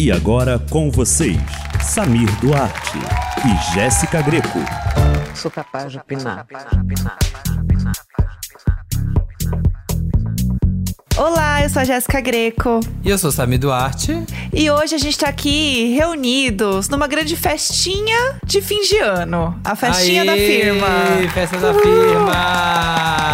E agora com vocês, Samir Duarte e Jéssica Greco. Sou capaz de opinar. Olá, eu sou a Jéssica Greco. E eu sou Samir Duarte. E hoje a gente tá aqui reunidos numa grande festinha de fim de ano. A festinha da Aê, firma. Festa da firma!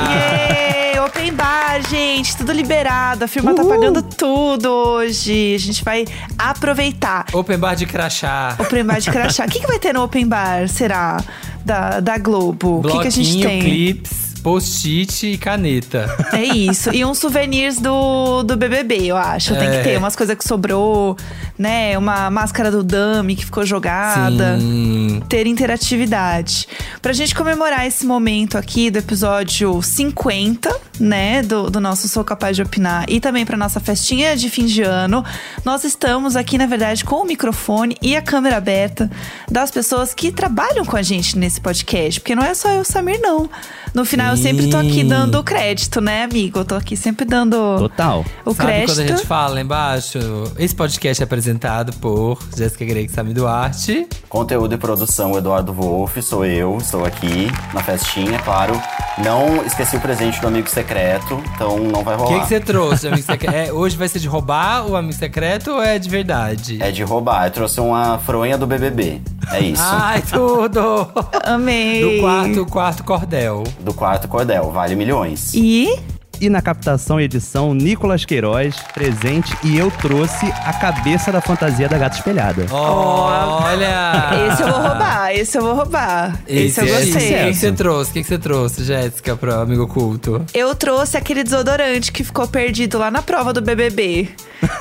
Yay! Open bar, gente, tudo liberado. A firma tá pagando tudo hoje. A gente vai aproveitar. Open bar de crachá. Open bar de crachá. O que, que vai ter no open bar, será? Da, da Globo? O que, que a gente tem? clips, post-it e caneta. É isso. E uns souvenirs do, do BBB, eu acho. Tem que É. ter umas coisas que sobrou, né? Uma máscara do Dummy que ficou jogada. Sim. Ter interatividade. Pra gente comemorar esse momento aqui do episódio 50, né? Do, do nosso Sou Capaz de Opinar. E também pra nossa festinha de fim de ano. Nós estamos aqui, na verdade, com o microfone e a câmera aberta das pessoas que trabalham com a gente nesse podcast. Porque não é só eu Samir, não. No final, eu sempre tô aqui dando crédito, né, amigo? Eu tô aqui sempre dando Total. o Sabe crédito. quando a gente fala lá embaixo? Esse podcast é apresentado por Jéssica Greg e Samir Duarte. Conteúdo e produção, Eduardo Wolff, sou eu, estou aqui na festinha, claro. Não esqueci o presente do amigo secreto, então não vai O rolar. que, que você trouxe, amigo secreto? É, hoje vai ser de roubar o amigo secreto ou é de verdade? É de roubar, eu trouxe uma fronha do BBB. É isso. Ai, tudo! Amei. Do quarto, quarto cordel. Do quarto cordel, vale milhões. E E na captação e edição, Nicolas Queiroz, presente, e eu trouxe a cabeça da fantasia da gata espelhada. Olha! esse eu vou roubar, esse eu vou roubar. Esse, eu é- gostei. O que que você trouxe? O que que você trouxe, Jéssica, pro amigo culto? Eu trouxe aquele desodorante que ficou perdido lá na prova do BBB.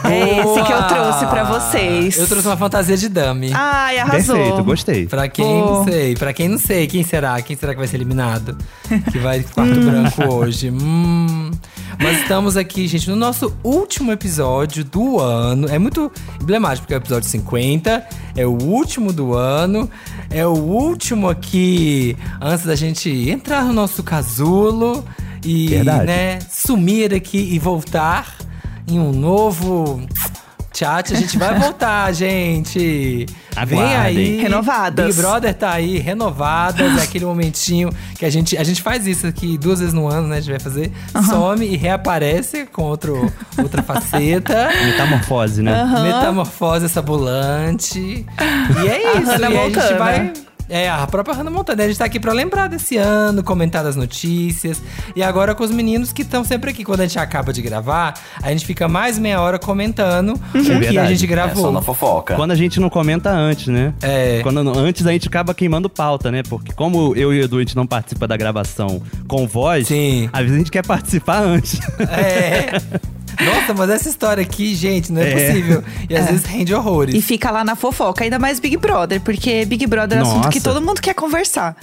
É esse que eu trouxe pra vocês. Eu trouxe uma fantasia de dummy. Ai, arrasou. Perfeito, gostei. Pra quem Boa. não sei, pra quem não sei, quem será? Quem será que vai ser eliminado? Que vai quarto branco hoje. Hum. Mas estamos aqui, gente, no nosso último episódio do ano. É muito emblemático, porque é o episódio 50, é o último do ano, é o último aqui antes da gente entrar no nosso casulo e, Verdade. né, sumir aqui e voltar em um novo chat. A gente vai voltar, gente. Vem Aguardem. aí. Renovadas. Big Brother tá aí, renovadas. é aquele momentinho que a gente, a gente faz isso aqui duas vezes no ano, né? A gente vai fazer. Some e reaparece com outro, outra faceta. Metamorfose, né? Metamorfose essa ambulante. E é isso. Hannah e aí a gente vai. É, a própria Hannah Montana. A gente tá aqui pra lembrar desse ano, comentar das notícias. E agora com os meninos que estão sempre aqui. Quando a gente acaba de gravar, a gente fica mais meia hora comentando o que a verdade. gente É só gravou. na fofoca. Quando a gente não comenta antes, né? É. Quando antes a gente acaba queimando pauta, né? Porque como eu e o Edu a gente não participa da gravação com voz, Sim. às vezes a gente quer participar antes. É. Nossa, mas essa história aqui, gente, não é, É. possível. E às vezes rende horrores. E fica lá na fofoca, ainda mais Big Brother, porque Big Brother é assunto que Nossa. todo mundo quer conversar.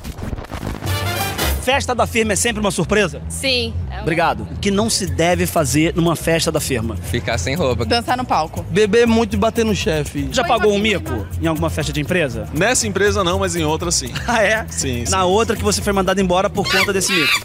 Festa da firma é sempre uma surpresa? Sim. Obrigado. O que não se deve fazer numa festa da firma? Ficar sem roupa. Dançar no palco. Beber muito e bater no chefe. Já pagou um mico em alguma festa de empresa? Nessa empresa não, mas em outra sim. Ah, é? Sim, sim. Na outra que você foi mandado embora por conta desse mico.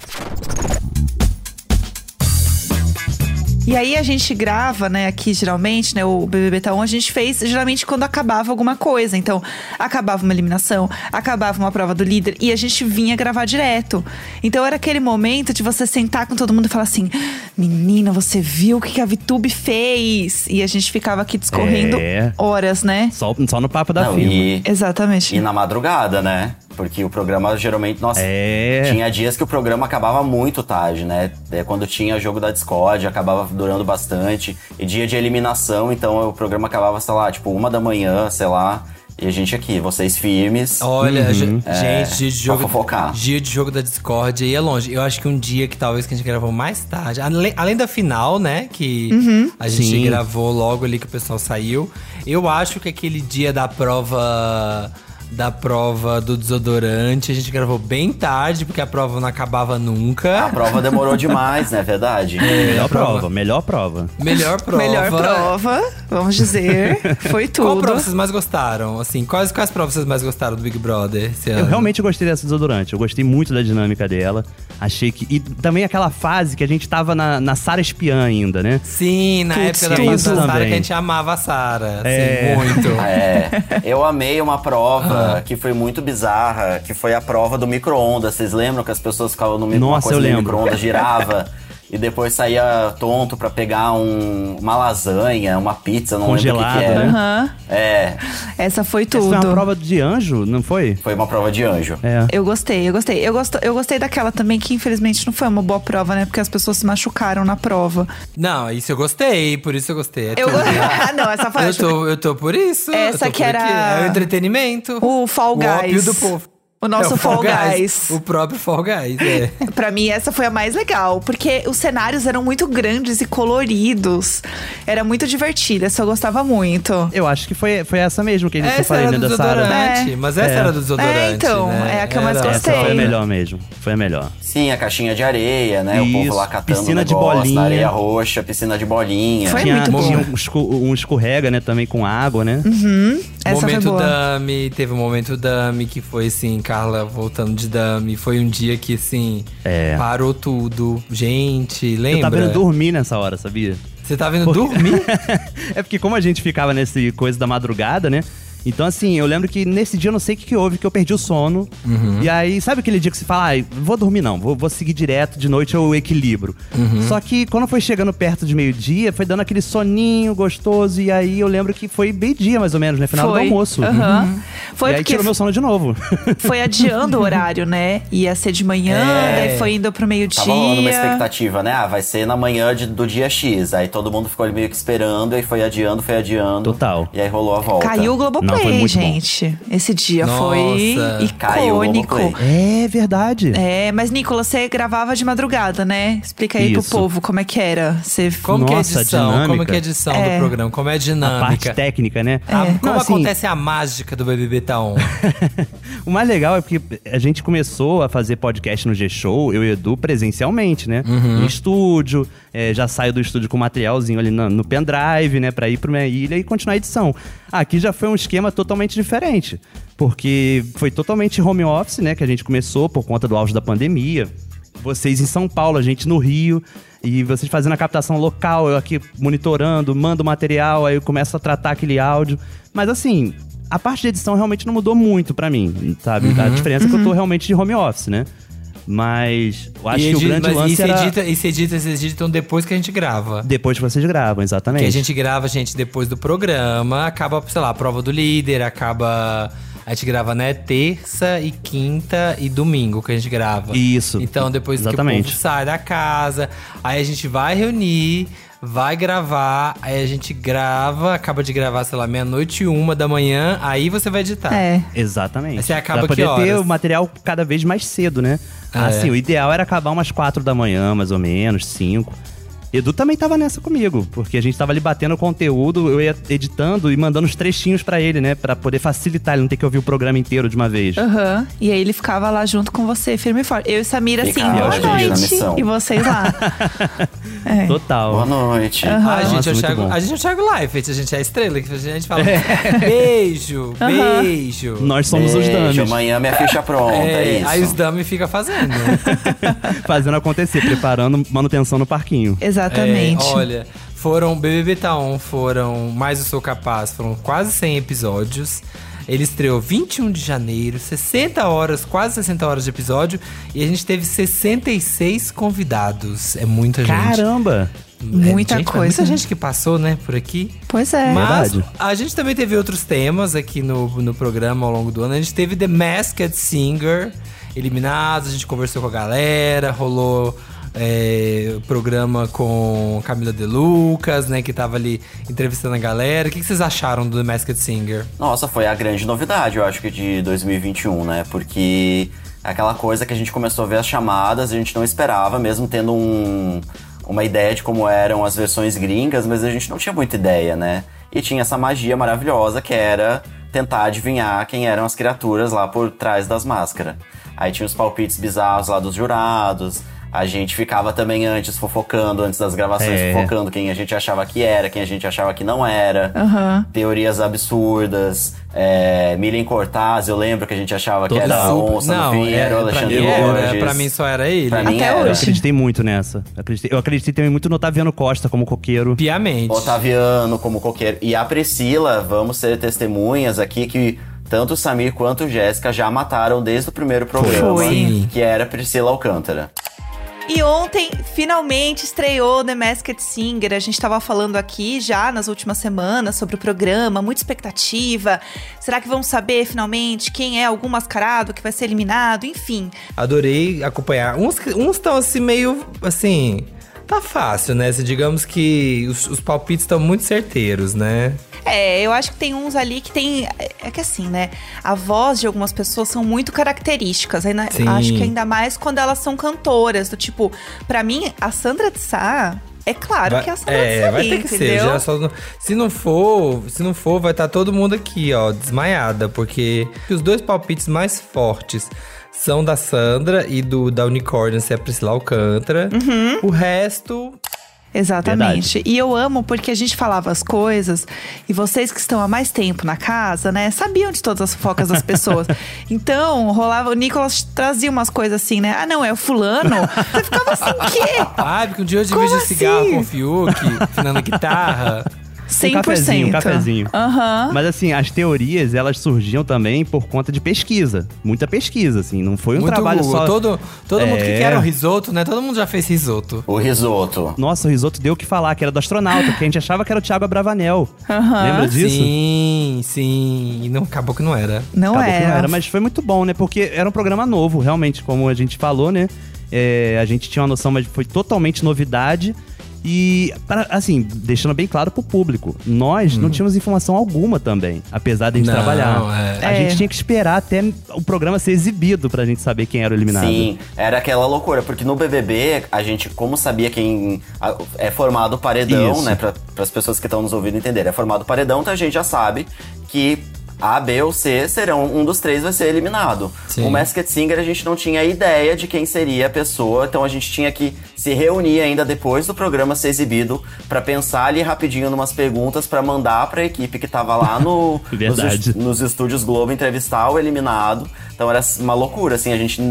E aí a gente grava, né, aqui geralmente, né, o BBB Tá On, a gente fez geralmente quando acabava alguma coisa. Então, acabava uma eliminação, acabava uma prova do líder e a gente vinha gravar direto. Então era aquele momento de você sentar com todo mundo e falar assim: "Menina, você viu o que a Vitube fez?" E a gente ficava aqui discorrendo É. horas, né? Só, só no papo da Não, firma. e, Exatamente. e na madrugada, né? Porque o programa geralmente, nossa, É. tinha dias que o programa acabava muito tarde, né? É, quando tinha jogo da Discord, acabava durando bastante. E dia de eliminação, então o programa acabava, sei lá, tipo, uma da manhã, sei lá. E a gente aqui, vocês firmes. Olha, ge- É, gente, dia de pra jogo. fofocar. Dia de jogo da Discord aí é longe. Eu acho que um dia que talvez que a gente gravou mais tarde, além, além da final, né? Que a gente Sim. gravou logo ali que o pessoal saiu. Eu acho que aquele dia da prova da prova do desodorante. A gente gravou bem tarde, porque a prova não acabava nunca. A prova demorou demais, né? Verdade. Melhor prova. prova, melhor prova. Melhor prova. Melhor prova, vamos dizer. Foi Qual tudo. prova vocês mais gostaram? Assim, quais, quais provas vocês mais gostaram do Big Brother esse ano? Eu realmente gostei dessa desodorante. Eu gostei muito da dinâmica dela. Achei que. E também aquela fase que a gente tava na, na Sara Espiã ainda, né? Sim, na Tudo, época da tudo fase da Sara, que a gente amava a Sara. É. Sim, muito. É, eu amei uma prova que foi muito bizarra, que foi a prova do micro-ondas. Vocês lembram que as pessoas ficavam no micro uma Nossa, coisa eu no lembro. micro-ondas, girava e depois saía tonto pra pegar um- uma lasanha, uma pizza, não lembro o que que né? Aham. É, Essa foi Essa tudo. foi uma prova de anjo, não foi? foi uma prova de anjo. É. Eu gostei, eu gostei. Eu, gosto, eu gostei daquela também que infelizmente não foi uma boa prova, né? Porque as pessoas se machucaram na prova. Não, isso eu gostei, por isso eu gostei. É Eu gostei. Ah, não, essa foi Eu tô, eu tô por isso. eu Essa tô que por era- aqui. É o entretenimento. O Fall O ópio Guys. do povo. O nosso É, Fall Guys. O próprio Fall Guys, é. Pra mim, essa foi a mais legal, porque os cenários eram muito grandes e coloridos. Era muito divertida, essa eu gostava muito. Eu acho que foi, foi essa mesmo que a gente Essa falei, era né, da Sara. desodorante, É. mas essa É. era do desodorante, É, então, né? é a que eu mais Era- gostei. Essa foi a melhor mesmo. Foi a melhor. Sim, a caixinha de areia, né? o povo Isso, lá catando piscina o de negócio, bolinha. na areia roxa, piscina de bolinha. Foi tinha muito bom. tinha um, esco- um escorrega, né, também com água, né? Essa momento. Dami, teve um momento Dami que foi assim, Carla voltando de Dami. Foi um dia que assim, É. parou tudo. Gente, Eu lembra? tava indo dormir nessa hora, sabia? Você tava indo Porque- dormir? é porque como a gente ficava nesse coisa da madrugada, né? Então, assim, eu lembro que nesse dia eu não sei o que, que houve, que eu perdi o sono. Uhum. E aí, sabe aquele dia que você fala, ai, vou dormir não, vou, vou seguir direto, de noite eu equilibro. Uhum. Só que quando foi chegando perto de meio-dia, foi dando aquele soninho gostoso. E aí eu lembro que foi meio-dia, mais ou menos, né? Final foi. do almoço. Aham. Foi e aí porque tirou meu sono de novo. foi adiando o horário, né? Ia ser de manhã, É. daí foi indo pro meio-dia. Tava rolando uma expectativa, né? Ah, vai ser na manhã de- do dia X. Aí todo mundo ficou ali meio que esperando, aí foi adiando, foi adiando. Total. E aí rolou a volta. Caiu o Foi muito bom. gente. Esse dia Nossa. foi Caiu icônico. Globoplay. é verdade. É, mas Nicolas, você gravava de madrugada, né? Explica aí Isso. pro povo como é que era. Você Como que é a Nossa, edição? Como dinâmica. que é a edição É. do programa? Como é a A parte dinâmica? técnica, né? A- É. como Não, assim, acontece a mágica do BBB Taon? O mais legal é porque a gente começou a fazer podcast no G-Show, eu e o Edu, presencialmente, né? Uhum. Em estúdio, é, já saio do estúdio com materialzinho ali no, no pendrive, né? Pra ir pra minha ilha e continuar a edição. Aqui já foi um esquema totalmente diferente, porque foi totalmente home office, né? Que a gente começou por conta do auge da pandemia. Vocês em São Paulo, a gente no Rio, e vocês fazendo a captação local, eu aqui monitorando, mando material, aí eu começo a tratar aquele áudio. Mas assim, a parte de edição realmente não mudou muito pra mim, sabe? Uhum. A diferença é que eu tô realmente de home office, né? Mas eu acho E que o grande mas lance e se era edita, e se edita, vocês editam depois que a gente grava. depois que vocês gravam, exatamente. Que a gente grava, gente, depois do programa. Acaba, sei lá, a prova do líder, acaba. A gente grava, né? Terça e quinta e domingo que a gente grava. Isso. Então, depois que o Exatamente. povo sai da casa, aí a gente vai reunir, vai gravar, aí a gente grava, acaba de gravar, sei lá, meia-noite e uma da manhã, aí você vai editar. É. Exatamente. Aí você acaba pra que poder ter o material cada vez mais cedo, né? Ah, assim, é. o ideal era acabar umas quatro da manhã, mais ou menos, cinco. Edu também tava nessa comigo, porque a gente tava ali batendo conteúdo, eu ia editando e mandando os trechinhos pra ele, né? Pra poder facilitar ele não ter que ouvir o programa inteiro de uma vez. Aham. E aí ele ficava lá junto com você, firme e forte. Eu e Samira, assim, boa noite. E vocês lá. é. Total. Boa noite. Ah, a, Nossa, gente é Thiago, bom. a gente é o Thiago Leifert, a gente é a estrela, que a gente fala beijo, beijo. Nós somos os Beijo, dummies, amanhã minha ficha pronta, é, É, isso. aí os dummy fica fazendo. fazendo acontecer, preparando manutenção no parquinho. Exatamente. É, olha, foram BBB Taon, foram Mais Eu Sou Capaz, foram quase 100 episódios. Ele estreou 21 de janeiro, 60 horas, quase 60 horas de episódio. E a gente teve 66 convidados. É muita gente. Caramba! É, Muita gente, coisa. Muita gente que passou, né, por aqui. Pois é. Mas Verdade. a gente também teve outros temas aqui no, no programa ao longo do ano. A gente teve The Masked Singer, eliminados, a gente conversou com a galera, rolou é, programa com Camila De Lucas, né, que tava ali entrevistando a galera. O que, que vocês acharam do The Masked Singer? Nossa, foi a grande novidade, eu acho que de 2021, né? Porque é aquela coisa que a gente começou a ver as chamadas, a gente não esperava, mesmo tendo um, uma ideia de como eram as versões gringas, mas a gente não tinha muita ideia, né? E tinha essa magia maravilhosa que era tentar adivinhar quem eram as criaturas lá por trás das máscaras. Aí tinha os palpites bizarros lá dos jurados. A gente ficava também antes fofocando, antes das gravações, É. fofocando quem a gente achava que era, quem a gente achava que não era. Aham. Teorias absurdas. É, Milen Cortaz, eu lembro que a gente achava que era onça não, no fim, é, era o pra Alexandre mim era, Borges. pra mim só era ele. Pra mim Até era. hoje. Eu acreditei muito nessa. Eu acreditei, eu acreditei também muito no Otaviano Costa como coqueiro. Piamente. Otaviano como coqueiro. E a Priscila, vamos ser testemunhas aqui que tanto o Samir quanto o Jéssica já mataram desde o primeiro programa, Foi. que era Priscila Alcântara. E ontem, finalmente, estreou The Masked Singer. A gente tava falando aqui já nas últimas semanas sobre o programa, muita expectativa. Será que vamos saber finalmente quem é algum mascarado que vai ser eliminado? Enfim. Adorei acompanhar. Uns estão assim, meio assim. Tá fácil, né? Se digamos que os, os palpites estão muito certeiros, né? É, eu acho que tem uns ali que tem. É que assim, né? A voz de algumas pessoas são muito características. Ainda, Sim. acho que ainda mais quando elas são cantoras. Do tipo, pra mim, a Sandra de Sá. É claro Vai- que é a Sandra é, de Sá, vai ter que entendeu? ser. Já só se não for, se não for, vai estar todo mundo aqui, ó, desmaiada, porque os dois palpites mais fortes são da Sandra e do da Unicorn, se é a Priscila Alcântara. Uhum. O resto, Exatamente. E eu amo porque a gente falava as coisas e vocês que estão há mais tempo na casa, né, sabiam de todas as fofocas das pessoas. então, rolava, o Nicolas trazia umas coisas assim, né? Ah, não, é o fulano. Você ficava assim, o quê? ah, porque um dia eu dividi cigarro assim? com o Fiuk, afinando guitarra. 100%. Um cafezinho, um cafezinho. Aham. Mas assim, as teorias, elas surgiam também por conta de pesquisa. Muita pesquisa, assim. Não foi um Muito trabalho Google. só... Todo, todo mundo que É. quer um risoto, né? Todo mundo já fez risoto. O risoto. Nossa, o risoto deu o que falar, que era do astronauta, que a gente achava que era o Thiago Abravanel. Aham. Lembra disso? Sim, sim. E não, acabou que não era. Não Acabou que era. não era, mas foi muito bom, né? Porque era um programa novo, realmente, como a gente falou, né? É, a gente tinha uma noção, mas foi totalmente novidade. E, para- assim, deixando bem claro pro público, nós não tínhamos informação alguma também, apesar de a gente Não, trabalhar. é. A É. gente tinha que esperar até o programa ser exibido pra gente saber quem era o eliminado. Sim, era aquela loucura, porque no BBB, a gente, como sabia quem é formado o paredão, Isso. né, para as pessoas que estão nos ouvindo entender, é formado o paredão, então a gente já sabe que A, B ou C serão, um dos três vai ser eliminado. Sim. O Masked Singer a gente não tinha ideia de quem seria a pessoa, então a gente tinha que se reunir ainda depois do programa ser exibido pra pensar ali rapidinho numas perguntas pra mandar pra equipe que tava lá no, nos, nos estúdios Globo entrevistar o eliminado. Então era uma loucura, assim, a gente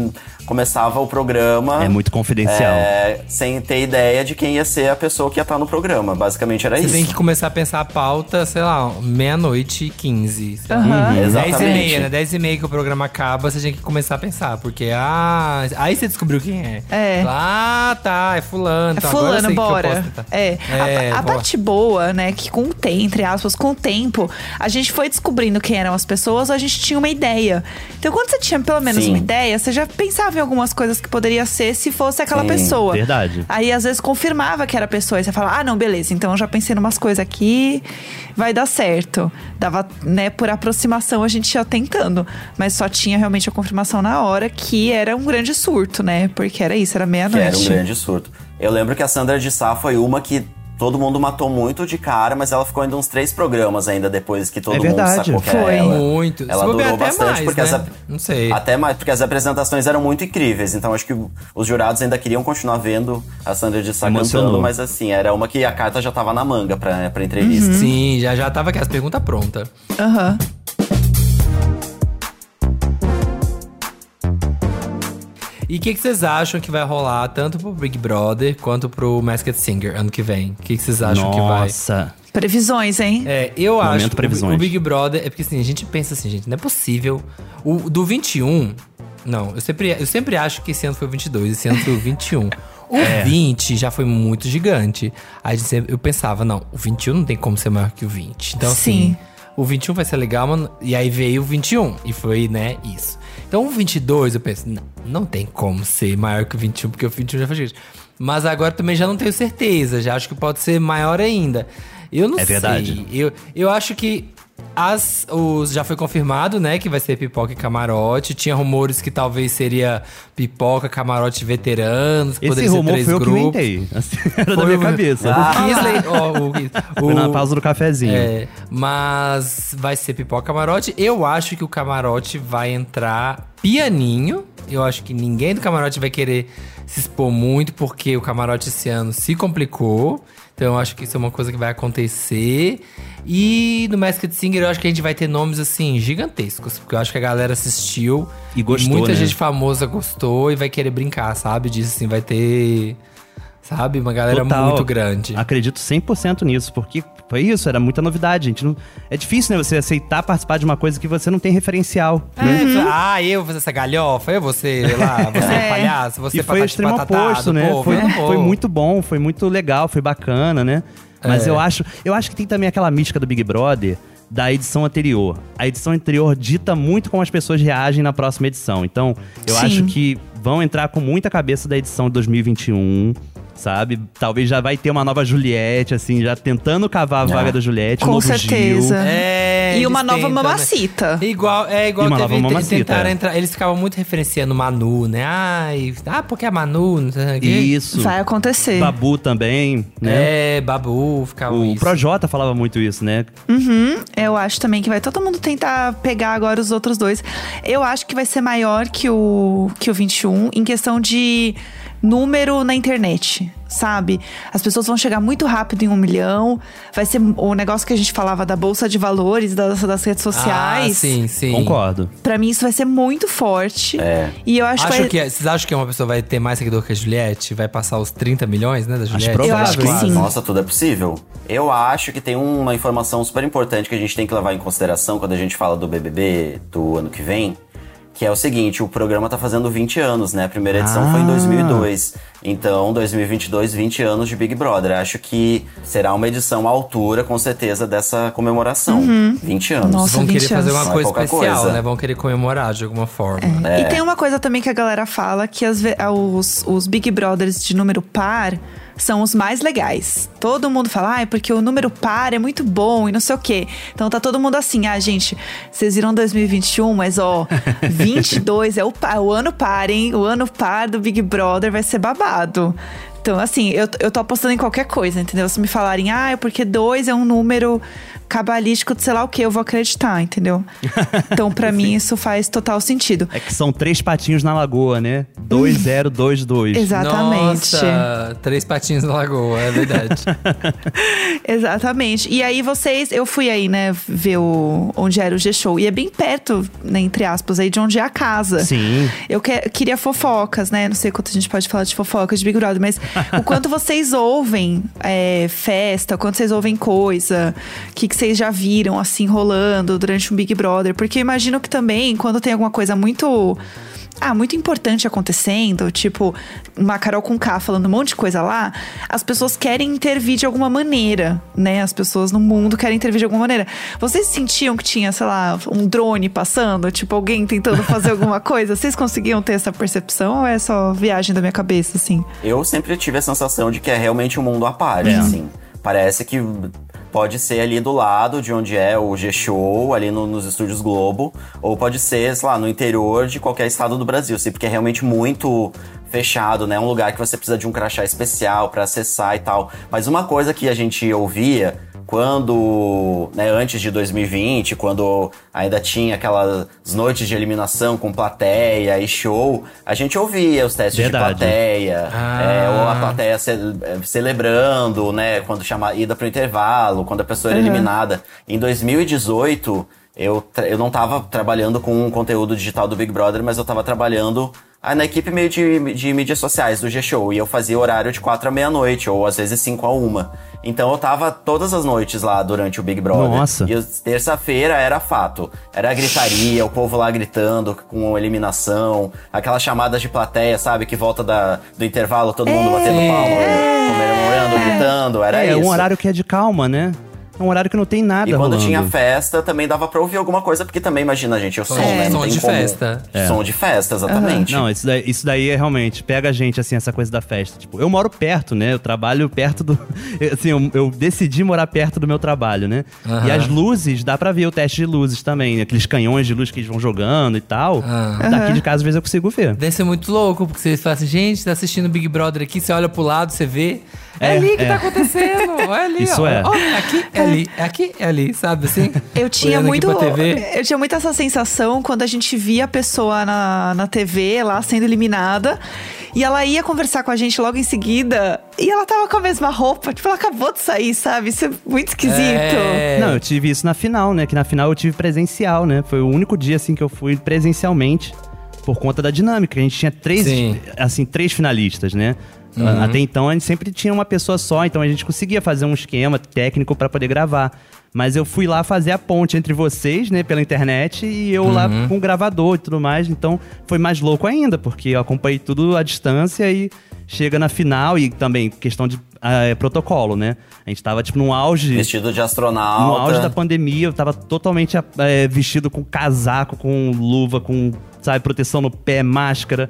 começava o programa. É muito confidencial. é, sem ter ideia de quem ia ser a pessoa que ia estar no programa. Basicamente era Você isso. tem que começar a pensar a pauta, sei lá, meia-noite e 15. sei lá. Aham. Uhum, 10 e exatamente. meia, né? 10 e meia que o programa acaba, você tem que começar a pensar. Porque, ah, aí você descobriu quem é. É. Ah, tá, é fulano. É agora eu fulano, eu bora. É. É, a, a bora. parte boa, né, que com o tempo, entre aspas, com o tempo, a gente foi descobrindo quem eram as pessoas, a gente tinha uma ideia. Então, quando você tinha pelo menos Sim. uma ideia, você já pensava em algumas coisas que poderia ser se fosse aquela Sim, pessoa. verdade. Aí, às vezes, confirmava que era a pessoa. E você fala, ah, não, beleza, então eu já pensei em umas coisas aqui, vai dar certo. Dava, né, por aproximação a gente ia tentando. Mas só tinha realmente a confirmação na hora que era um grande surto, né? Porque era isso, era meia-noite. era um grande surto. Eu lembro que a Sandra de Sá foi uma que todo mundo matou muito de cara, mas ela ficou ainda uns três programas ainda depois que todo É mundo verdade. sacou que era Foi. ela. Muito. Ela durou até bastante mais, porque né? as ap- Não sei. Até mais, porque as apresentações eram muito incríveis. Então acho que os jurados ainda queriam continuar vendo a Sandra de Sá Emocionou. cantando, mas assim, era uma que a carta já tava na manga pra, pra entrevista. Uhum. Sim, já, já tava aqui as perguntas prontas. Aham. E o que, que vocês acham que vai rolar tanto pro Big Brother quanto pro Masked Singer ano que vem? O que, que vocês acham que vai? Nossa. Previsões, hein? É, eu Momento acho que o, previsões. o Big Brother. É porque assim, a gente pensa assim, gente, não é possível. O do 21. Não, eu sempre, eu sempre acho que esse ano foi o 22, esse ano foi o 21. O É. 20 já foi muito gigante. Aí a gente sempre- eu pensava, não, o 21 não tem como ser maior que o 20. Então, assim, Sim. o 21 vai ser legal, mano. E aí veio o 21. E foi, né, isso. Então o 22 eu penso, não, não tem como ser maior que o 21, porque o 21 já foi gigante. Mas agora também já não tenho certeza, já acho que pode ser maior ainda. Eu não É sei. verdade. Eu, eu acho que As, os, já foi confirmado, né, que vai ser pipoca e camarote. Tinha rumores que talvez seria pipoca, camarote veteranos. que Esse poderia ser rumor três foi eu que grupos. Assim, era da Foi minha o- cabeça. O Kisley, ó, o, Foi na pausa do cafezinho. é, mas vai ser pipoca camarote. Eu acho que o camarote vai entrar pianinho. Eu acho que ninguém do camarote vai querer se expor muito, porque o camarote esse ano se complicou. Então eu acho que isso é uma coisa que vai acontecer. E no Masked Singer eu acho que a gente vai ter nomes assim gigantescos, porque eu acho que a galera assistiu E gostou, muita né? gente famosa gostou e vai querer brincar, sabe? Disso assim, vai ter sabe, uma galera Total. muito grande. Acredito 100% nisso, porque foi isso, era muita novidade. Gente não... É difícil, né, você aceitar participar de uma coisa que você não tem referencial. né? É, Ah, eu vou fazer essa galhofa, eu vou ser lá, você é, É. palhaço, você e é foi o extremo patatá oposto, né? povo. Foi, vou. foi muito bom, foi muito legal, foi bacana, né? Mas É. eu acho, eu acho que tem também aquela mística do Big Brother da edição anterior. A edição anterior dita muito como as pessoas reagem na próxima edição. Então, eu Sim. acho que vão entrar com muita cabeça da edição de 2021. Sabe? Talvez já vai ter uma nova Juliette, assim, já tentando cavar a vaga da Juliette, um Com novo certeza. Gil. É, E uma nova tentam, né? mamacita. Igual, é igual E uma teve, nova mamacita, tentaram é. entrar, eles ficavam muito referenciando Manu, né? Ai, ah, porque é Manu, não sei o quê. Isso. Vai acontecer. Babu também, né? É, Babu, ficava O isso. Projota falava muito isso, né? Uhum, eu acho também que vai todo mundo tentar pegar agora os outros dois. Eu acho que vai ser maior que o, que o 21 em questão de número na internet, sabe? As pessoas vão chegar muito rápido em um milhão. Vai ser o negócio que a gente falava da bolsa de valores, das, das redes sociais. Ah, sim, sim. Concordo. Pra mim, isso vai ser muito forte. É. E eu acho, Acho que vai... que, é, vocês acham que uma pessoa vai ter mais seguidor que a Juliette? Vai passar os 30 milhões, né, da Juliette? provável. Eu acho que sim. Nossa, tudo é possível. Eu acho que tem uma informação super importante que a gente tem que levar em consideração quando a gente fala do BBB do ano que vem, que é o seguinte, o programa tá fazendo 20 anos, né? A primeira edição foi em Ah. 2002. Então, 2022, 20 anos de Big Brother. Acho que será uma edição à altura, com certeza, dessa comemoração. 20 anos. Nossa, Vão querer 20 fazer anos. uma Não é coisa pouca especial, coisa. né? Vão querer comemorar de alguma forma. É. E tem uma coisa também que a galera fala, que as os, os Big Brothers de número par são os mais legais. Todo mundo fala, ah, é porque o número par é muito bom e não sei o quê. Então tá todo mundo assim, ah, gente, vocês viram 2021, mas ó, 22 é o, pa- o ano par, hein? O ano par do Big Brother vai ser babado. Então, assim, eu, eu tô apostando em qualquer coisa, entendeu? Se me falarem, ah, é porque dois é um número cabalístico de sei lá o que, eu vou acreditar, entendeu? Então, pra mim, isso faz total sentido. É que são três patinhos na lagoa, né? 2022. Exatamente. Nossa, três patinhos na lagoa, é verdade. Exatamente. E aí vocês, eu fui aí, né, ver o, onde era o G-Show. E é bem perto, né, entre aspas, aí de onde é a casa. Sim. Eu que- queria fofocas, né? Não sei quanto a gente pode falar de fofocas de Big Brother, mas o quanto vocês ouvem é, festa, o quanto vocês ouvem coisa, o que, que vocês já viram, assim, rolando durante um Big Brother. Porque eu imagino que também, quando tem alguma coisa muito. Ah, muito importante acontecendo, tipo, uma Carol com K falando um monte de coisa lá, as pessoas querem intervir de alguma maneira, né? As pessoas no mundo querem intervir de alguma maneira. Vocês sentiam que tinha, sei lá, um drone passando, tipo, alguém tentando fazer alguma coisa? Vocês conseguiam ter essa percepção ou é só viagem da minha cabeça, assim? Eu sempre tive a sensação de que é realmente um mundo à parte, assim. Parece que pode ser ali do lado de onde é o G-Show, ali no- nos estúdios Globo, ou pode ser, sei lá, no interior de qualquer estado do Brasil, assim, porque é realmente muito fechado, né? É um lugar que você precisa de um crachá especial pra acessar e tal. Mas uma coisa que a gente ouvia quando, né, antes de 2020, quando ainda tinha aquelas noites de eliminação com plateia e show, a gente ouvia os testes Verdade. de plateia, Ah. é, ou a plateia ce- eh, celebrando, né, quando chama ida pro intervalo, quando a pessoa era eliminada. Em 2018, eu, eu não tava trabalhando com o conteúdo digital do Big Brother, mas eu tava trabalhando na equipe meio de, de mídias sociais do G-Show. E eu fazia horário de 4 à meia-noite, ou às vezes 5 a 1. Então eu tava todas as noites lá durante o Big Brother. Nossa. E terça-feira era fato. Era gritaria, o povo lá gritando com eliminação, aquelas chamadas de plateia, sabe? Que volta da, do intervalo, todo mundo batendo palma, comemorando, gritando. Era é, isso. um horário que é de calma, né? É um horário que não tem nada E quando rolando. tinha festa, também dava pra ouvir alguma coisa, porque também, imagina, gente, o som, É, né? Não som de como... festa. É. Som de festa, exatamente. Não, isso daí, isso daí é realmente, pega a gente, assim, essa coisa da festa. Tipo, eu moro perto, né? Eu trabalho perto do. Assim, eu, eu decidi morar perto do meu trabalho, né? Aham. E as luzes, dá pra ver o teste de luzes também. Aqueles canhões de luz que eles vão jogando e tal. Ah. Daqui de casa, às vezes, eu consigo ver. Deve ser muito louco, porque você fala assim, gente, tá assistindo Big Brother aqui, você olha pro lado, você vê. É, É, ali que é. tá acontecendo. Olha ali, Isso ó. é. Ó, é aqui, é ali, é aqui, é ali, sabe assim? Eu tinha muito. Eu tinha muito essa sensação quando a gente via a pessoa na, na TV lá sendo eliminada. E ela ia conversar com a gente logo em seguida. E ela tava com a mesma roupa. Tipo, ela acabou de sair, sabe? Isso é muito esquisito. É. Não, eu tive isso na final, né? Que na final eu tive presencial, né? Foi o único dia, assim, que eu fui presencialmente. Por conta da dinâmica. A gente tinha três, Sim. assim, três finalistas, né? Uhum. Até então a gente sempre tinha uma pessoa só, então a gente conseguia fazer um esquema técnico pra poder gravar. Mas eu fui lá fazer a ponte entre vocês, né, pela internet, e eu lá Uhum. com o gravador e tudo mais. Então foi mais louco ainda, porque eu acompanhei tudo à distância e chega na final e também questão de ah, protocolo, né? A gente tava tipo num auge. Vestido de astronauta. No auge da pandemia, eu tava totalmente eh, vestido com casaco, com luva, com, sabe, proteção no pé, máscara.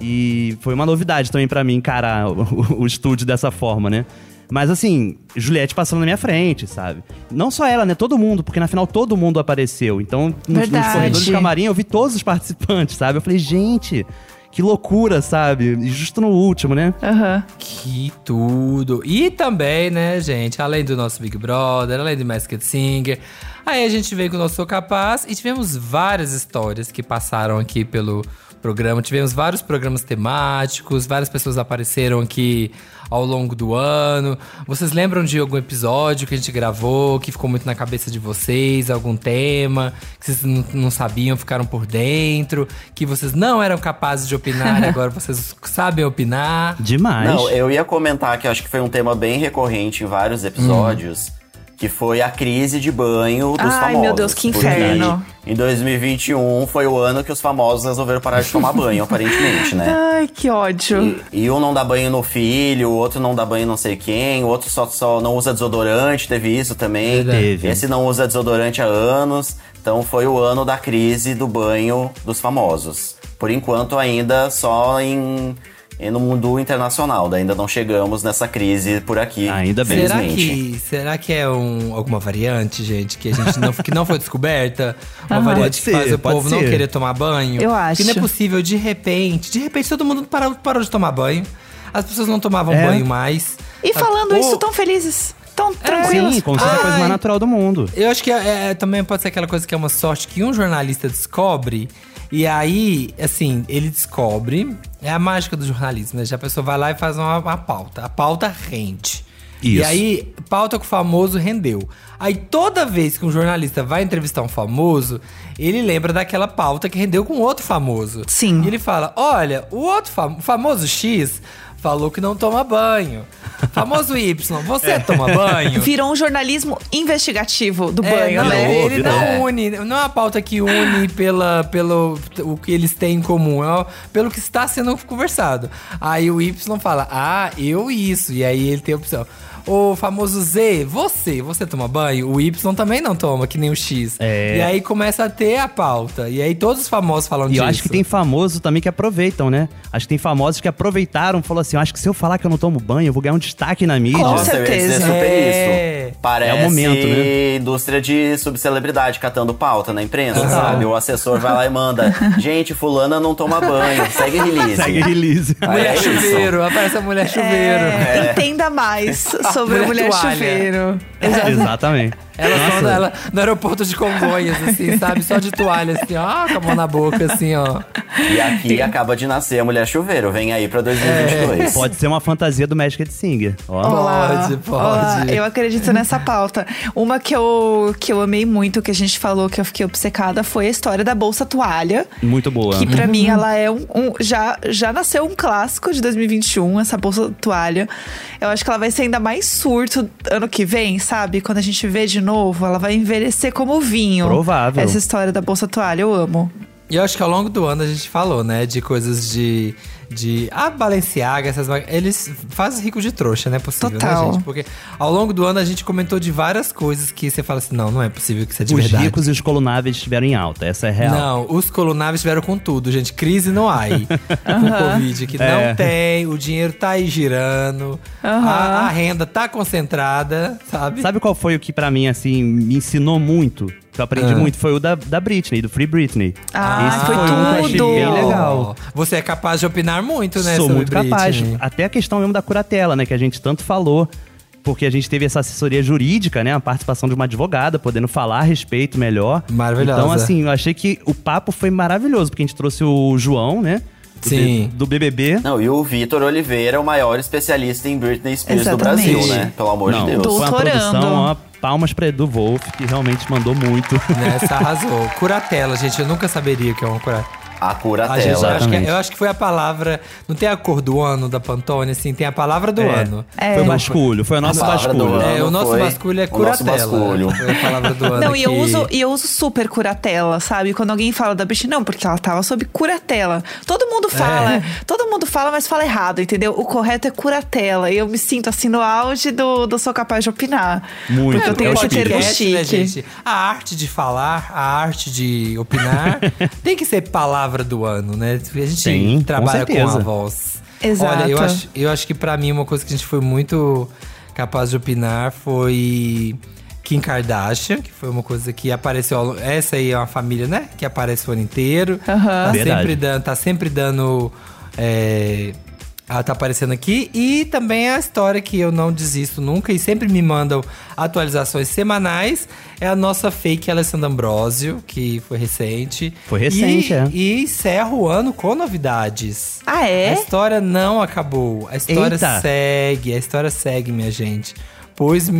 E foi uma novidade também pra mim encarar o, o- o estúdio dessa forma, né? Mas assim, Juliette passando na minha frente, sabe? Não só ela, né? Todo mundo, porque na final todo mundo apareceu. Então, nos, nos corredores de camarim, eu vi todos os participantes, sabe? Eu falei, gente, que loucura, sabe? E justo no último, né? Aham. Que tudo. E também, né, gente, além do nosso Big Brother, além do Masked Singer, aí a gente veio com o nosso Sou Capaz e tivemos várias histórias que passaram aqui pelo programa. Tivemos vários programas temáticos, várias pessoas apareceram aqui ao longo do ano. Vocês lembram de algum episódio que a gente gravou que ficou muito na cabeça de vocês? Algum tema que vocês não, não sabiam, ficaram por dentro? Que vocês não eram capazes de opinar e agora vocês sabem opinar? Demais. Não, eu ia comentar que acho que foi um tema bem recorrente em vários episódios. Que foi a crise de banho dos Ai, famosos. meu Deus, que inferno. Em 2021 foi o ano que os famosos resolveram parar de tomar banho, aparentemente, né? Ai, que ódio. E, e um não dá banho no filho, o outro não dá banho não sei quem, o outro só, só não usa desodorante, teve isso também. Teve. Esse não usa desodorante há anos. Então foi o ano da crise do banho dos famosos. Por enquanto, ainda só em, em- no mundo internacional. Ainda não chegamos nessa crise por aqui. Ainda bem. Será que, será que é um, alguma variante, gente, que a gente não, que não foi descoberta? Uma Aham. variante Pode que faz ser, o povo não ser. querer tomar banho? Eu acho. Que não é possível, de repente, de repente todo mundo parou, parou de tomar banho. As pessoas não tomavam É. banho mais. E falando Ou- isso, tão felizes. Tão tranquilos. Sim, como se fosse a coisa Ai. mais natural do mundo. Eu acho que é, é, também pode ser aquela coisa que é uma sorte que um jornalista descobre. E aí, assim, ele descobre. É a mágica do jornalismo, né? Já a pessoa vai lá e faz uma, uma pauta. A pauta rende. E Isso. aí, pauta com o famoso rendeu. Aí toda vez que um jornalista vai entrevistar um famoso, ele lembra daquela pauta que rendeu com outro famoso. Sim. E ele fala: olha, o outro fam- o famoso X falou que não toma banho. Famoso Y, você toma banho? Virou um jornalismo investigativo do É, banho, não, né? Ele virou. não une, não é uma pauta que une pela, pelo o que eles têm em comum, é pelo que está sendo conversado. Aí o Y fala, ah, eu isso. E aí ele tem a opção. O famoso Z, você, você toma banho? O Y também não toma, que nem o X. É. E aí começa a ter a pauta. E aí todos os famosos falam E disso. eu acho que tem famoso também que aproveitam, né? Acho que tem famosos que aproveitaram e falou assim: acho que se eu falar que eu não tomo banho, eu vou ganhar um destaque na mídia. Com certeza. super É. isso. Parece É o momento, né? indústria de subcelebridade catando pauta na imprensa, sabe? O assessor vai lá e manda: Gente, fulana não toma banho, segue release. Segue release. Mulher é chuveiro, aparece a mulher chuveiro. É, Entenda mais sobre a Mulher mulher toalha. chuveiro. Exatamente. Ela só Nossa. ela, no aeroporto de Congonhas, assim, sabe? Só de toalha, assim, ó, com a mão na boca, assim, ó. E aqui acaba de nascer a mulher chuveiro. Vem aí pra 2022. Pode ser uma fantasia do Magic Singer. Ó. Olá. Pode, pode. Olá, eu acredito nessa pauta. Uma que eu, que eu amei muito, que a gente falou que eu fiquei obcecada, foi a história da Bolsa Toalha. Muito boa. Que pra mim ela é um, um- já já nasceu um clássico de 2021 essa bolsa toalha. Eu acho que ela vai ser ainda mais surto ano que vem, sabe? Quando a gente vê de novo, ela vai envelhecer como vinho. Provável. Essa história da bolsa toalha, eu amo. E eu acho que ao longo do ano a gente falou, né, de coisas de, de a Balenciaga, essas eles fazem rico de trouxa, não é possível, Total. né, gente? Porque ao longo do ano a gente comentou de várias coisas que você fala assim, não, não é possível que isso é de Os verdade. ricos e os colunáveis estiveram em alta, essa é real. Não, os colunáveis vieram com tudo, gente. Crise não há aí. com Covid, que É. não tem, o dinheiro tá aí girando, a, a renda tá concentrada, sabe? Sabe qual foi o que pra mim, assim, me ensinou muito? Que eu aprendi Ah. muito? Foi o da, da Britney, do Free Britney. Ah, Esse foi um que eu achei tudo. bem legal. Você é capaz de opinar muito, né? Sou muito capaz. Britney. Até a questão mesmo da curatela, né? Que a gente tanto falou. Porque a gente teve essa assessoria jurídica, né? A participação de uma advogada, podendo falar a respeito melhor. Maravilhosa. Então, assim, eu achei que o papo foi maravilhoso, porque a gente trouxe o João, né? Do Sim. B- do BBB. Não, e o Vitor Oliveira, o maior especialista em Britney Spears do Exatamente. Brasil, né? Pelo amor Não, de Deus. Tô- foi uma Doutorando. produção, ó, palmas pra Edu Wolf, que realmente mandou muito. Nessa arrasou. Curatela, gente. Eu nunca saberia o que é uma curatela. A cura A gente, eu, tela. acho que, Exatamente. eu acho que foi a palavra. Não tem a cor do ano da Pantone, assim, tem a palavra do É. ano. É. Foi o basculho, foi a nossa A palavra do basculho. É, o nosso basculho é o nosso curatela. basculho. Foi a palavra do ano. Não, e eu uso, e eu uso super curatela, sabe? Quando alguém fala da Britney, não, porque ela tava sob curatela. Todo mundo fala, É. todo mundo fala, mas fala errado, entendeu? O correto é curatela. E eu me sinto assim no auge do, do sou capaz de opinar. Muito. Porque eu tenho É o esse termo chique. né, gente? A arte de falar, a arte de opinar, tem que ser palavra do ano, né? A gente Sim, com trabalha com, certeza. a voz. Exato. Olha, eu acho, eu acho que pra mim uma coisa que a gente foi muito capaz de opinar foi Kim Kardashian, que foi uma coisa que apareceu. Essa aí é uma família, né? Que aparece o ano inteiro. Tá, Verdade. sempre dando, tá sempre dando. é, ela tá aparecendo aqui. E também a história que eu não desisto nunca e sempre me mandam atualizações semanais. É a nossa fake Alessandra Ambrosio, que foi recente. Foi recente, e, é. E encerra o ano com novidades. Ah, A é? história não acabou. A história Eita. segue, a história segue, minha gente. Pois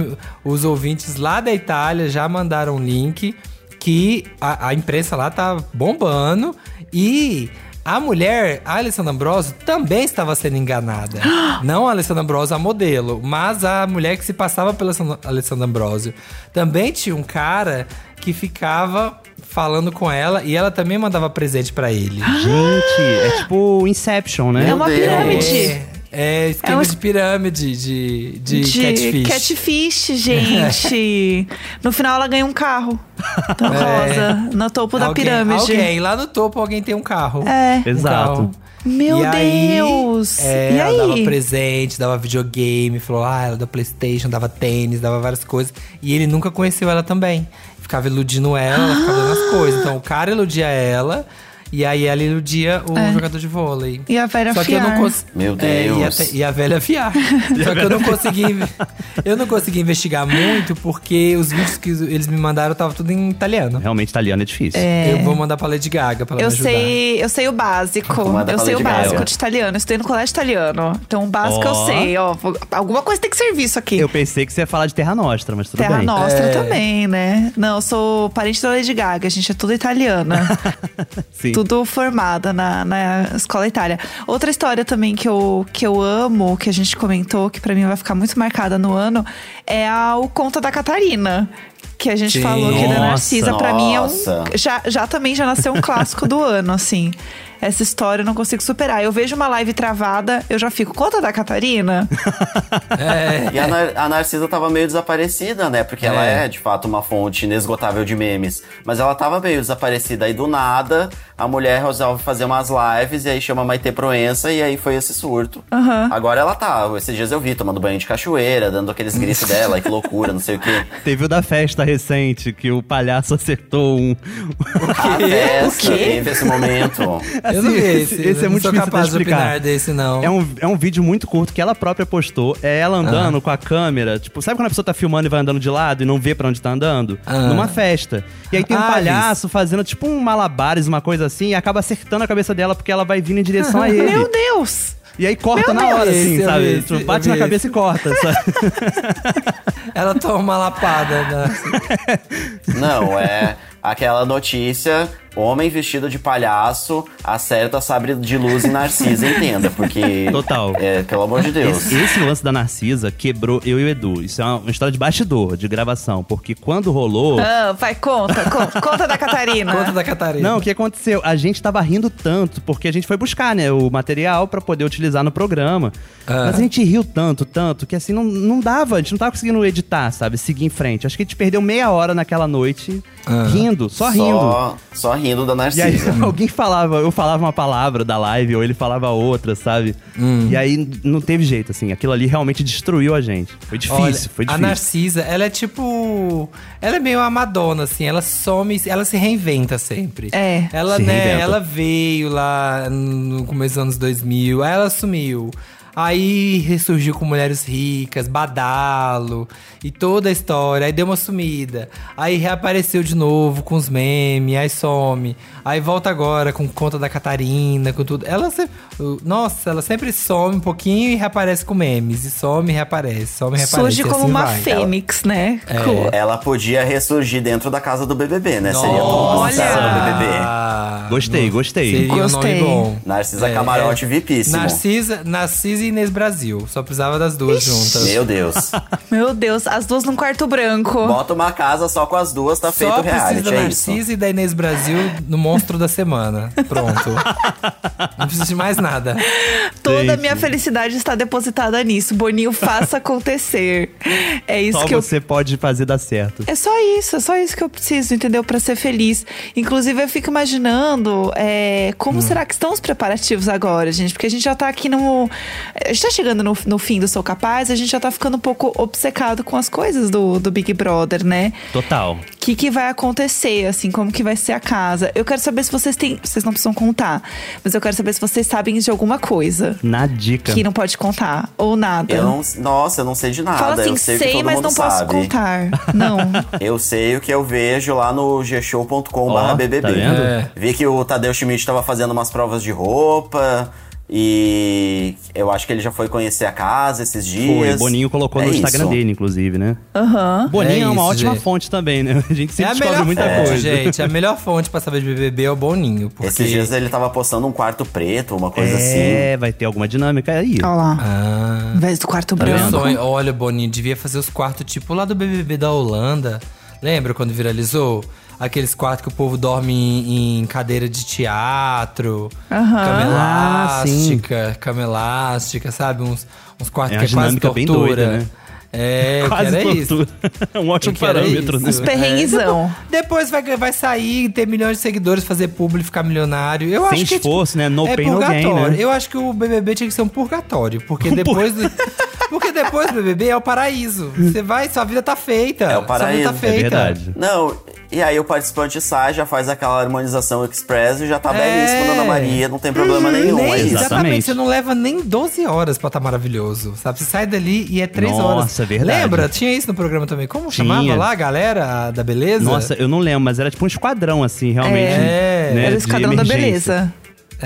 os ouvintes lá da Itália já mandaram um link que a, a imprensa lá tá bombando e a mulher, a Alessandra Ambrosio, também estava sendo enganada. Não a Alessandra Ambrosio, a modelo, mas a mulher que se passava pela Alessandra- Ambrosio. Também tinha um cara que ficava falando com ela e ela também mandava presente pra ele. Gente, é tipo Inception, né? É uma pirâmide. É, é esquema É um- de pirâmide, de, de, catfish. catfish, gente. no final ela ganha um carro. Então, É. rosa, no topo da Alguém- pirâmide. Alguém, lá no topo alguém tem um carro. É. Um Exato. carro. Meu E aí, Deus! é, e ela dava aí? presente, dava videogame, falou, ah, ela da Playstation, dava tênis, dava várias coisas. E ele nunca conheceu ela também. Ficava iludindo ela, ela ficava dando as coisas. Então o cara iludia ela. E aí ela iludia o É. jogador de vôlei. E a velha Só que eu não fiar. consegui. Meu É, e, a, Deus. e a velha fiar. Só que eu não consegui. Eu não consegui investigar muito porque os vídeos que eles me mandaram tava tudo em italiano. Realmente italiano é difícil. Eu vou mandar pra Lady Gaga pra ela Eu me ajudar. sei, eu sei o básico. Eu sei o Gaga. básico de italiano. Eu estudei no colégio italiano. Então o básico eu Ó. sei, ó. Alguma coisa tem que servir isso aqui. Eu pensei que você ia falar de Terra Nostra, mas tudo Terra bem. Nostra É. também, né? Não, eu sou parente da Lady Gaga, a gente é tudo italiana. Sim. tudo formada na, na escola Itália. Outra história também que eu, que eu amo, que a gente comentou, que pra mim vai ficar muito marcada no ano, é a, o Conta da Catarina. Que a gente Sim. falou aqui da Narcisa. Pra mim é um. nossa. Já, já também já nasceu um clássico do ano, assim. Essa história eu não consigo superar. Eu vejo uma live travada, eu já fico. Conta da Catarina? E a, Nar- a Narcisa tava meio desaparecida, né? Porque ela É. é, de fato, uma fonte inesgotável de memes. Mas ela tava meio desaparecida. Aí, do nada, a mulher resolve fazer umas lives e aí chama Maite Proença e aí foi esse surto. Agora ela tá. Esses dias eu vi tomando banho de cachoeira, dando aqueles gritos dela, que loucura, não sei o quê. Teve o da festa recente, que o palhaço acertou um. A festa quê? teve esse momento. Eu não vi Assim, esse. esse é muito não sou difícil capaz de de explicar. opinar desse, não. É um, é um vídeo muito curto que ela própria postou. É ela andando com a câmera. Tipo, sabe quando a pessoa tá filmando e vai andando de lado e não vê pra onde tá andando? Ah. Numa festa. E aí tem um Ah, palhaço fazendo tipo um malabares, uma coisa assim, e acaba acertando a cabeça dela porque ela vai vindo em direção a ele. Meu Deus! E aí corta Meu na hora, assim, Esse sabe? esse Tipo, eu bate na esse. cabeça e corta, sabe? Ela toma uma lapada. Né? Não, é. aquela notícia: homem vestido de palhaço acerta sabre de luz em Narcisa, entenda, porque. Total. É, pelo amor de Deus. Esse, esse lance da Narcisa quebrou eu e o Edu. Isso é uma, uma história de bastidor, de gravação. Porque quando rolou. Ah, vai, conta, conta, conta da Catarina. Conta da Catarina. Não, o que aconteceu? A gente tava rindo tanto, porque a gente foi buscar, né, o material pra poder utilizar no programa. Ah. Mas a gente riu tanto, tanto, que assim, não, não dava, a gente não tava conseguindo editar, sabe? Seguir em frente. Acho que a gente perdeu meia hora naquela noite Ah. rindo, só rindo. Só, só rindo da E aí Narcisa. alguém falava, eu falava uma palavra da live, ou ele falava outra, sabe? Hum. E aí não teve jeito, assim. Aquilo ali realmente destruiu a gente. Foi difícil, Olha, foi A difícil. Narcisa, ela é tipo. Ela é meio a Madonna, assim. Ela some, ela se reinventa sempre. É. Ela, Se né, reinventa. ela veio lá no começo dos anos 2000, aí ela sumiu. Aí ressurgiu com Mulheres Ricas, Badalo e toda a história. Aí deu uma sumida. Aí reapareceu de novo com os memes, aí some. Aí volta agora com conta da Catarina, com tudo. Ela sempre. Nossa, ela sempre some um pouquinho e reaparece com memes. E some e reaparece, some e reaparece. Surge e como assim uma vai. fênix, né? É. Ela podia ressurgir dentro da casa do BBB, né? Seria a Olha! composição do BBB. Gostei, gostei. Seria Gostei. um nome bom. Narcisa É, Camarote é. vipíssimo. Narcisa, Narcisa e Inês Brasil. Só precisava das duas juntas. Meu Deus. Meu Deus, as duas num quarto branco. Bota uma casa só com as duas, tá feito Só o reality, precisa da é. Narcisa e da Inês Brasil no Monstro da Semana. Pronto. Não precisa de mais nada. Toda a Gente. minha felicidade está depositada nisso. Boninho, faça acontecer. É isso Só que eu você pode fazer dar certo. É só isso, é só isso que eu preciso, entendeu? Pra ser feliz. Inclusive, eu fico imaginando é, como Hum. será que estão os preparativos agora, gente? Porque a gente já tá aqui no. A gente tá chegando no, no fim do Sou Capaz, a gente já tá ficando um pouco obcecado com as coisas do, do Big Brother, né? Total. O que, que vai acontecer, assim, como que vai ser a casa. Eu quero saber se vocês têm. Vocês não precisam contar, mas eu quero saber se vocês sabem de alguma coisa Na dica. que não pode contar, ou nada. Eu não, nossa, eu não sei de nada. Fala assim, eu sei, o que sei, mas não posso sabe. contar. Não. Eu sei o que eu vejo lá no gshow.com.br Ó, BBB. tá vendo? É. Vi que o Tadeu Schmidt tava fazendo umas provas de roupa. E eu acho que ele já foi conhecer a casa esses dias. Foi, Boninho colocou É no Instagram isso. dele, inclusive, né? Aham. Boninho é, É uma isso, ótima gente. fonte também, né? A gente É sempre a descobre melhor muita fonte, coisa. gente. A melhor fonte pra saber de BBB é o Boninho. Porque... Esses dias ele tava postando um quarto preto, uma coisa assim. É, vai ter alguma dinâmica aí. Olha lá. Ah. Em vez do quarto Tá Meu branco. sonho, olha, Boninho, devia fazer os quartos tipo lá do BBB da Holanda. Lembra quando viralizou? Aqueles quartos que o povo dorme em, em cadeira de teatro, Aham. cama Ah, elástica, cama elástica, sabe? Uns, uns quartos É que é quase dinâmica bem tortura. doida, né? É, Quase é isso. tortura. um ótimo é parâmetro, né? Uns perrenguezão. Depois vai, vai sair, ter milhões de seguidores, fazer público, ficar milionário. Eu Sem acho que, esforço, né? No é pain, no gain, purgatório. né? Eu acho que o BBB tinha que ser um purgatório, porque depois do, porque depois do BBB é o paraíso. Você vai, sua vida tá feita. É o paraíso, Sua vida tá é feita. verdade. Não, e aí o participante sai, já faz aquela harmonização express e já tá É. belíssimo, Dona Maria. Não tem problema nenhum, Nem, é exatamente, você não leva nem 12 horas pra estar maravilhoso, sabe? Você sai dali e é 3 Nossa, horas. é verdade. Lembra? Tinha isso no programa também. Como Tinha. chamava lá a galera da beleza? Nossa, eu não lembro, mas era tipo um esquadrão, assim, realmente. É. né, Era o esquadrão da beleza.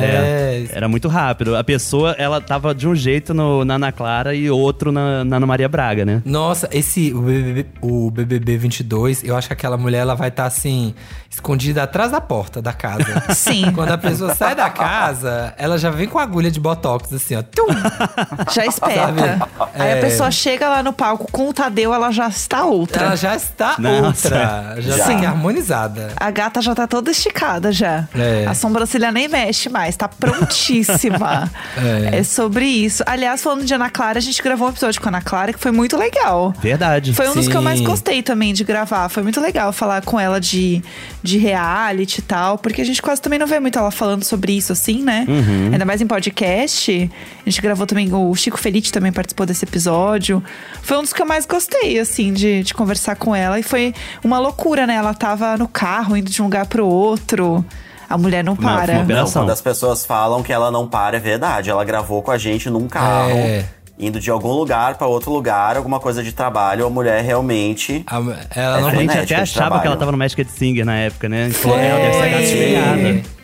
É. Era muito rápido. A pessoa, ela tava de um jeito no, na Ana Clara e outro na, na Ana Maria Braga, né? Nossa, esse o BBB, o BBB 22, eu acho que aquela mulher ela vai estar assim escondida atrás da porta da casa. Sim. Quando a pessoa sai da casa, ela já vem com a agulha de botox assim, ó. Tum! Já esperta. Sabe? Aí É. a pessoa chega lá no palco com o Tadeu, ela já está outra. Ela já está Nossa. outra, já, Já. está harmonizada. A gata já tá toda esticada já. É. A sobrancelha nem mexe mais, tá prontíssima. É. é. sobre isso. Aliás, falando de Ana Clara, a gente gravou um episódio com a Ana Clara que foi muito legal. Verdade. Foi um dos que eu mais Sim. gostei também de gravar. Foi muito legal falar com ela de, de reality e tal. Porque a gente quase também não vê muito ela falando sobre isso, assim, né? Ainda mais em podcast. A gente gravou também, o Chico Felite também participou desse episódio. Foi um dos que eu mais gostei, assim, de, de conversar com ela. E foi uma loucura, né? Ela tava no carro, indo de um lugar pro outro. A mulher não para. foi Não, operação. quando as pessoas falam que ela não para, é verdade. Ela gravou com a gente num carro, É. indo de algum lugar pra outro lugar, alguma coisa de trabalho. A mulher realmente. A- ela gente frenética até achava trabalho. que ela tava no Masked Singer na época, né? Gente falou, ela deve ser Foi.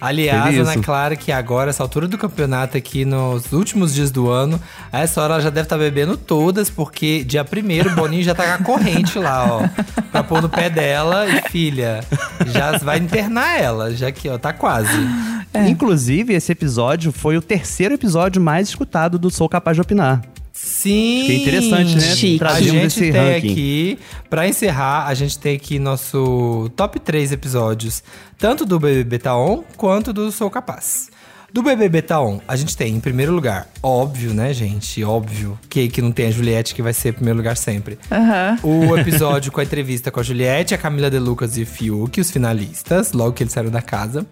Aliás, Ana. Clara, que agora, essa altura do campeonato aqui, nos últimos dias do ano, a essa hora ela já deve estar bebendo todas, porque dia primeiro o Boninho já tá com a corrente lá, ó. Pra pôr no pé dela e, filha, já vai internar ela, já que, ó, tá quase. Inclusive, esse episódio foi o terceiro episódio mais escutado do Sou Capaz de Opinar. Sim! Que interessante, né? Chique. A gente esse tem ranking. aqui, pra encerrar, a gente tem aqui nosso top 3 episódios, tanto do BBB Taon quanto do Sou Capaz. Do BBB Taon, a gente tem, em primeiro lugar, óbvio, né, gente? Óbvio que, que não tem a Juliette, que vai ser em primeiro lugar sempre. Aham. O episódio com a entrevista com a Juliette, a Camila De Lucas e o Fiuk, os finalistas, logo que eles saíram da casa.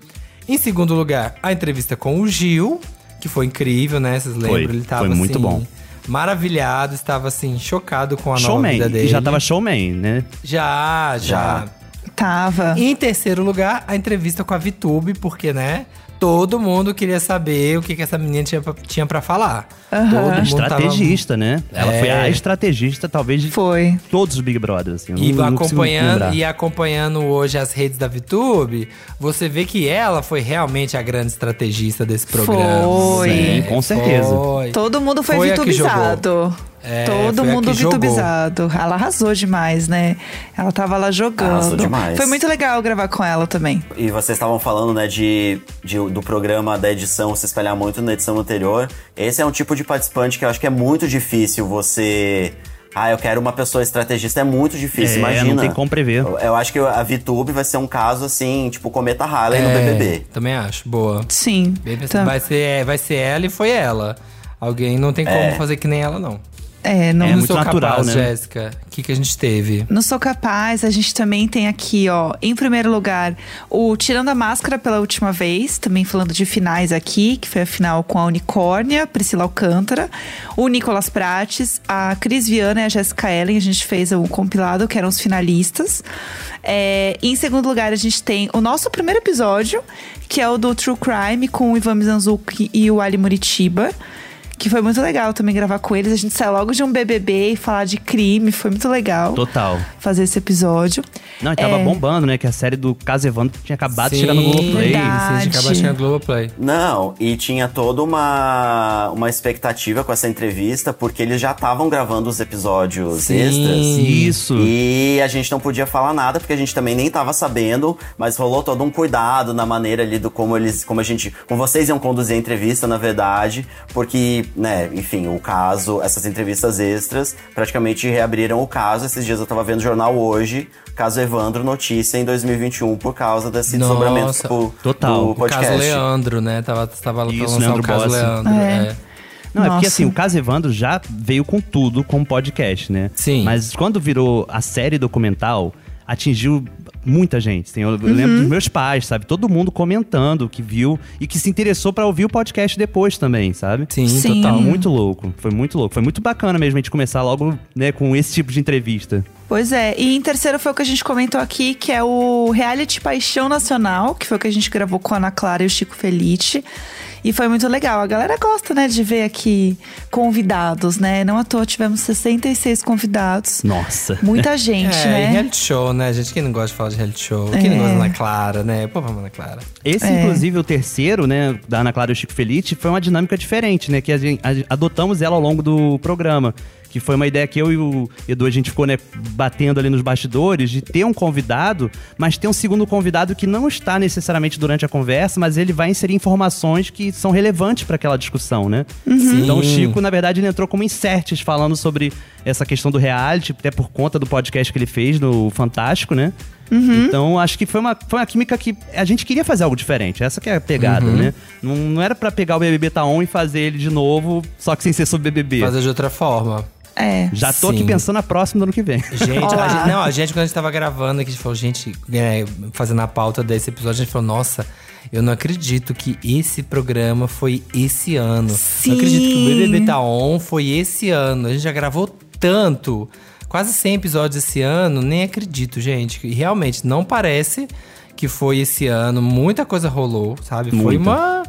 Em segundo lugar, a entrevista com o Gil, que foi incrível, né? Vocês lembram? Foi, Ele tava foi muito assim, bom. Maravilhado, estava assim, chocado com a nova Showman. vida dele. E já tava showman, né? Já, já. Tava. E em terceiro lugar, a entrevista com a Vitube, porque, né? Todo mundo queria saber o que, que essa menina tinha pra, tinha pra falar. Todo mundo Estrategista, né? Ela É. foi a estrategista, talvez, de Foi. todos os Big Brothers. Assim. E não- acompanhando, e acompanhando hoje as redes da VTube, você vê que ela foi realmente a grande estrategista desse programa. Foi. Sim, com certeza. Foi. Todo mundo foi, Foi vitubizado. É, Todo mundo jogou. vitubizado. Ela arrasou demais, né? Ela tava lá jogando. Arrasou demais. Foi muito legal gravar com ela também. E vocês estavam falando, né, de, de- do programa da edição se espelhar muito na edição anterior. Esse é um tipo de participante que eu acho que é muito difícil você. Ah, eu quero uma pessoa estrategista. É muito difícil, É, imagina. não tem como prever. Eu, eu acho que a VTube vai ser um caso assim, tipo Cometa Harley no É, BBB. Também acho, boa. Sim. Vai, ser, vai ser ela e foi ela. Alguém não tem como É. fazer que nem ela, não. É, não É não muito sou natural, capaz, né? Jéssica. O que, que a gente teve? Não sou capaz, a gente também tem aqui, ó, em primeiro lugar, o Tirando a Máscara pela última vez, também falando de finais aqui, que foi a final com a Unicórnia, Priscila Alcântara, o Nicolas Prates, a Cris Viana e a Jéssica Ellen, a gente fez o compilado, que eram os finalistas. É, em segundo lugar, a gente tem o nosso primeiro episódio, que é o do True Crime, com o Ivan Mizanzuki e o Ali Muritiba. Que foi muito legal também gravar com eles. A gente saiu logo de um BBB e falar de crime. Foi muito legal Total. fazer esse episódio. Não, e tava É. bombando, né? Que a série do Caso Evandro tinha acabado de chegar no Sim, Globoplay. Sim, a gente acaba achando Globoplay. Não, e tinha toda uma, uma expectativa com essa entrevista, porque eles já estavam gravando os episódios Sim. extras. Isso. E a gente não podia falar nada, porque a gente também nem tava sabendo, mas rolou todo um cuidado na maneira ali do como eles, como a gente, como vocês iam conduzir a entrevista, na verdade, porque, né, enfim, o caso, essas entrevistas extras praticamente reabriram o caso. Esses dias eu tava vendo o jornal hoje, caso Evandro, notícia em 2021 por causa desse Nossa. desdobramento pro, Total. do O O podcast. caso Leandro, né? Tava, tava Isso, lançando Leandro o caso Bossi. Leandro. É. é. Não, é porque Nossa. assim, o Caso Evandro já veio com tudo como podcast, né? Sim. Mas quando virou a série documental, atingiu muita gente. Assim, eu Uhum. lembro dos meus pais, sabe? Todo mundo comentando que viu e que se interessou pra ouvir o podcast depois também, sabe? Sim, Sim. Total. muito louco. Foi muito louco. Foi muito bacana mesmo a gente começar logo, né, com esse tipo de entrevista. Pois é. E em terceiro foi o que a gente comentou aqui, que é o Reality Paixão Nacional, que foi o que a gente gravou com a Ana Clara e o Chico Felice. E foi muito legal. A galera gosta, né, de ver aqui convidados, né? Não à toa tivemos 66 convidados. Nossa. Muita gente, É, e né? reality show, né? Gente, quem não gosta de falar de reality show? Quem não É. gosta da Ana Clara, né? Pô, vamos Ana Clara. Esse, É. inclusive, o terceiro, né, da Ana Clara e o Chico Felice, foi uma dinâmica diferente, né? Que a gente, a- adotamos ela ao longo do programa. Que foi uma ideia que eu e o Edu, a gente ficou, né, batendo ali nos bastidores, de ter um convidado, mas ter um segundo convidado que não está necessariamente durante a conversa, mas ele vai inserir informações que são relevantes para aquela discussão, né? Sim. Então o Chico, na verdade, ele entrou como inserts falando sobre essa questão do reality, até por conta do podcast que ele fez no Fantástico, né? Então, acho que foi uma, foi uma química que a gente queria fazer algo diferente. Essa que é a pegada, né? Não, não era pra pegar o BBB Tá On e fazer ele de novo, só que sem ser sobre BBB. Fazer de outra forma. É. Já tô aqui Sim. pensando na próxima do ano que vem. Gente, Olá. a gente, não, a gente, quando a gente tava gravando aqui, a gente falou, gente, é, fazendo a pauta desse episódio, a gente falou, nossa, eu não acredito que esse programa foi esse ano. Sim. Não acredito que o BBB Tá On foi esse ano. A gente já gravou tanto, quase 100 episódios esse ano, nem acredito, gente. E realmente, não parece que foi esse ano. Muita coisa rolou, sabe? Foi Muita. uma...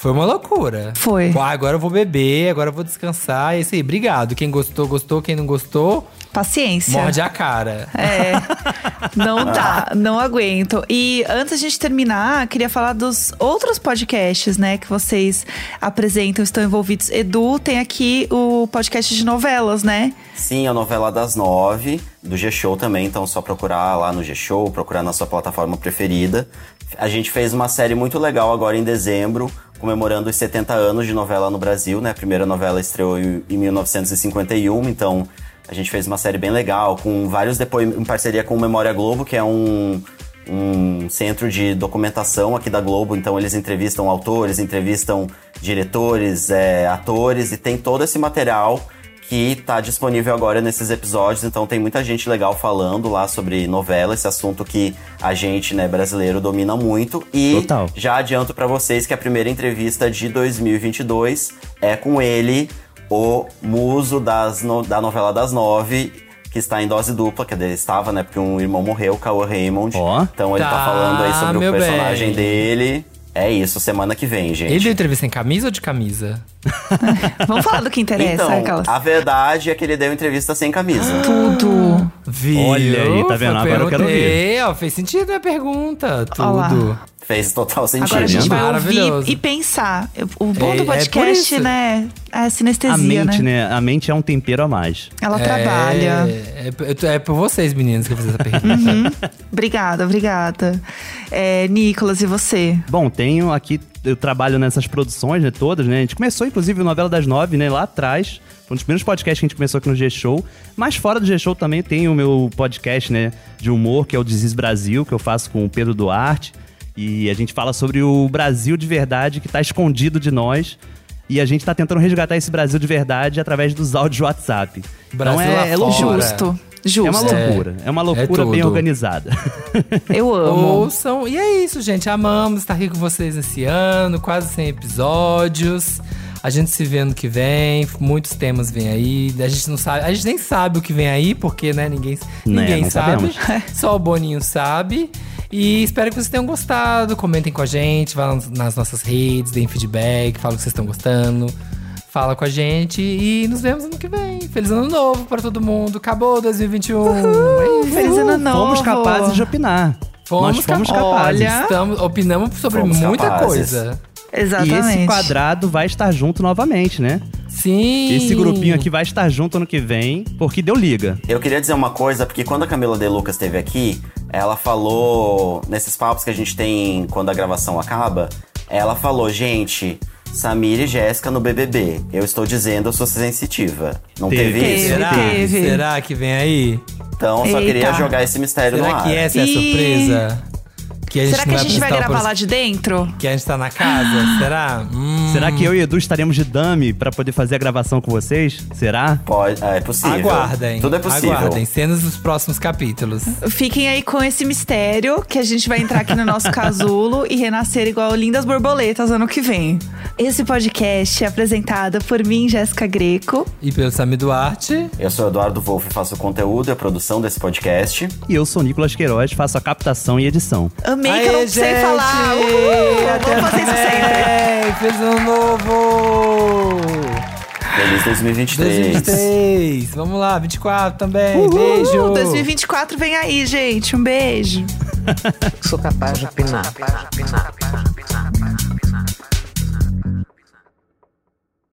Foi uma loucura. Foi. Ah, agora eu vou beber, agora eu vou descansar. É isso aí. Obrigado. Quem gostou, gostou. Quem não gostou, Paciência. Morde a cara. É, não dá, não aguento. E antes da gente terminar, queria falar dos outros podcasts, né, que vocês apresentam, estão envolvidos. Edu tem aqui o podcast de novelas, né? Sim, a novela das nove, do G-Show também, então é só procurar lá no G-Show, procurar na sua plataforma preferida. A gente fez uma série muito legal agora em dezembro, comemorando os 70 anos de novela no Brasil, né? A primeira novela estreou em em 1951, então a gente fez uma série bem legal, com vários depoimentos, em parceria com o Memória Globo, que é um, um centro de documentação aqui da Globo, então eles entrevistam autores, entrevistam diretores, é, atores, e tem todo esse material que tá disponível agora nesses episódios, então tem muita gente legal falando lá sobre novela, esse assunto que a gente, né, brasileiro domina muito. E Total. já adianto pra vocês que a primeira entrevista de 2022 é com ele, o muso das no- da novela das nove, que está em dose dupla, quer dizer, estava, né, porque um irmão morreu, Cauã Raymond. Ó. Então ele tá, Tá, falando aí sobre o personagem bem. dele. É isso, semana que vem, gente. Ele deu entrevista em camisa ou de camisa? Vamos falar do que interessa, Então, aquelas. a verdade é que ele deu entrevista sem camisa. Tudo. Viu? Olha aí, tá vendo? Agora eu quero perguntei, ó, fez sentido a minha pergunta. Ó lá. Fez total sentido. Agora a gente vai Maravilhoso. ouvir e pensar. O bom É- do é por podcast, isso. né? É a sinestesia, A mente, né? né? A mente é um tempero a mais. Ela trabalha. É, é, é por vocês, meninos, que eu fiz essa pergunta. Obrigada, obrigada. É, Nicolas, e você? Bom, tenho aqui, eu trabalho nessas produções, né, todas, né? A gente começou, inclusive, o Novela das Nove, né, lá atrás. Foi um dos primeiros podcasts que a gente começou aqui no G-Show. Mas fora do G-Show também tem o meu podcast, né, de humor, que é o Desis Brasil, que eu faço com o Pedro Duarte. E a gente fala sobre o Brasil de verdade que tá escondido de nós. E a gente tá tentando resgatar esse Brasil de verdade através dos áudios WhatsApp. Brasil então lá é, é loucura. Justo. É Justo. uma loucura. É, uma loucura bem tudo. organizada. Eu amo. Ouçam. E é isso, gente. Amamos estar aqui com vocês esse ano, quase 100 episódios. A gente se vê ano que vem, muitos temas vêm aí. A gente não sabe, a gente nem sabe o que vem aí, porque, né, ninguém, Né, ninguém não sabe. Só o Boninho sabe. E espero que vocês tenham gostado. Comentem com a gente, vá nas- nossas redes, deem feedback, falem o que vocês estão gostando. Fala com a gente e nos vemos ano que vem. Feliz ano novo pra todo mundo. Acabou 2021. É isso. Feliz ano novo. Fomos capazes de opinar. Fomos Nós fomos capa- capazes. Olha. Estamos, opinamos sobre Fomos muita capazes. coisa. E Exatamente. esse quadrado vai estar junto novamente, né? Sim. Esse grupinho aqui vai estar junto ano que vem, porque deu liga. Eu queria dizer uma coisa, porque quando a Camila De Lucas esteve aqui, ela falou, nesses papos que a gente tem quando a gravação acaba, ela falou, gente, Samir e Jéssica no BBB. Eu estou dizendo, eu sou sensitiva. Não teve, Teve. isso? Será? Teve. Será que vem aí? Então, só Eita. queria jogar esse mistério no Será ar. que essa é a surpresa? Que a gente Será que a gente vai gravar pros- lá de dentro? Que a gente tá na casa? Será? Hum. Será que eu e Edu estaremos de dummy pra poder fazer a gravação com vocês? Será? Pode, é possível. Aguardem. Tudo é possível. Aguardem. Cenas dos próximos capítulos. Fiquem aí com esse mistério que a gente vai entrar aqui no nosso casulo e renascer igual lindas borboletas ano que vem. Esse podcast é apresentado por mim, Jéssica Greco. E pelo Sami Duarte. Eu sou Eduardo Wolff e faço o conteúdo e a produção desse podcast. E eu sou Nicolas Queiroz, faço a captação e edição. Amei que eu Aê, não gente! falar. Uhul! Até Vamos fazer isso sempre. Feliz ano novo! Feliz 2023. 2023! Vamos lá, 24 também. Uhul! Beijo! 2024 vem aí, gente. Um beijo. Sou capaz de opinar.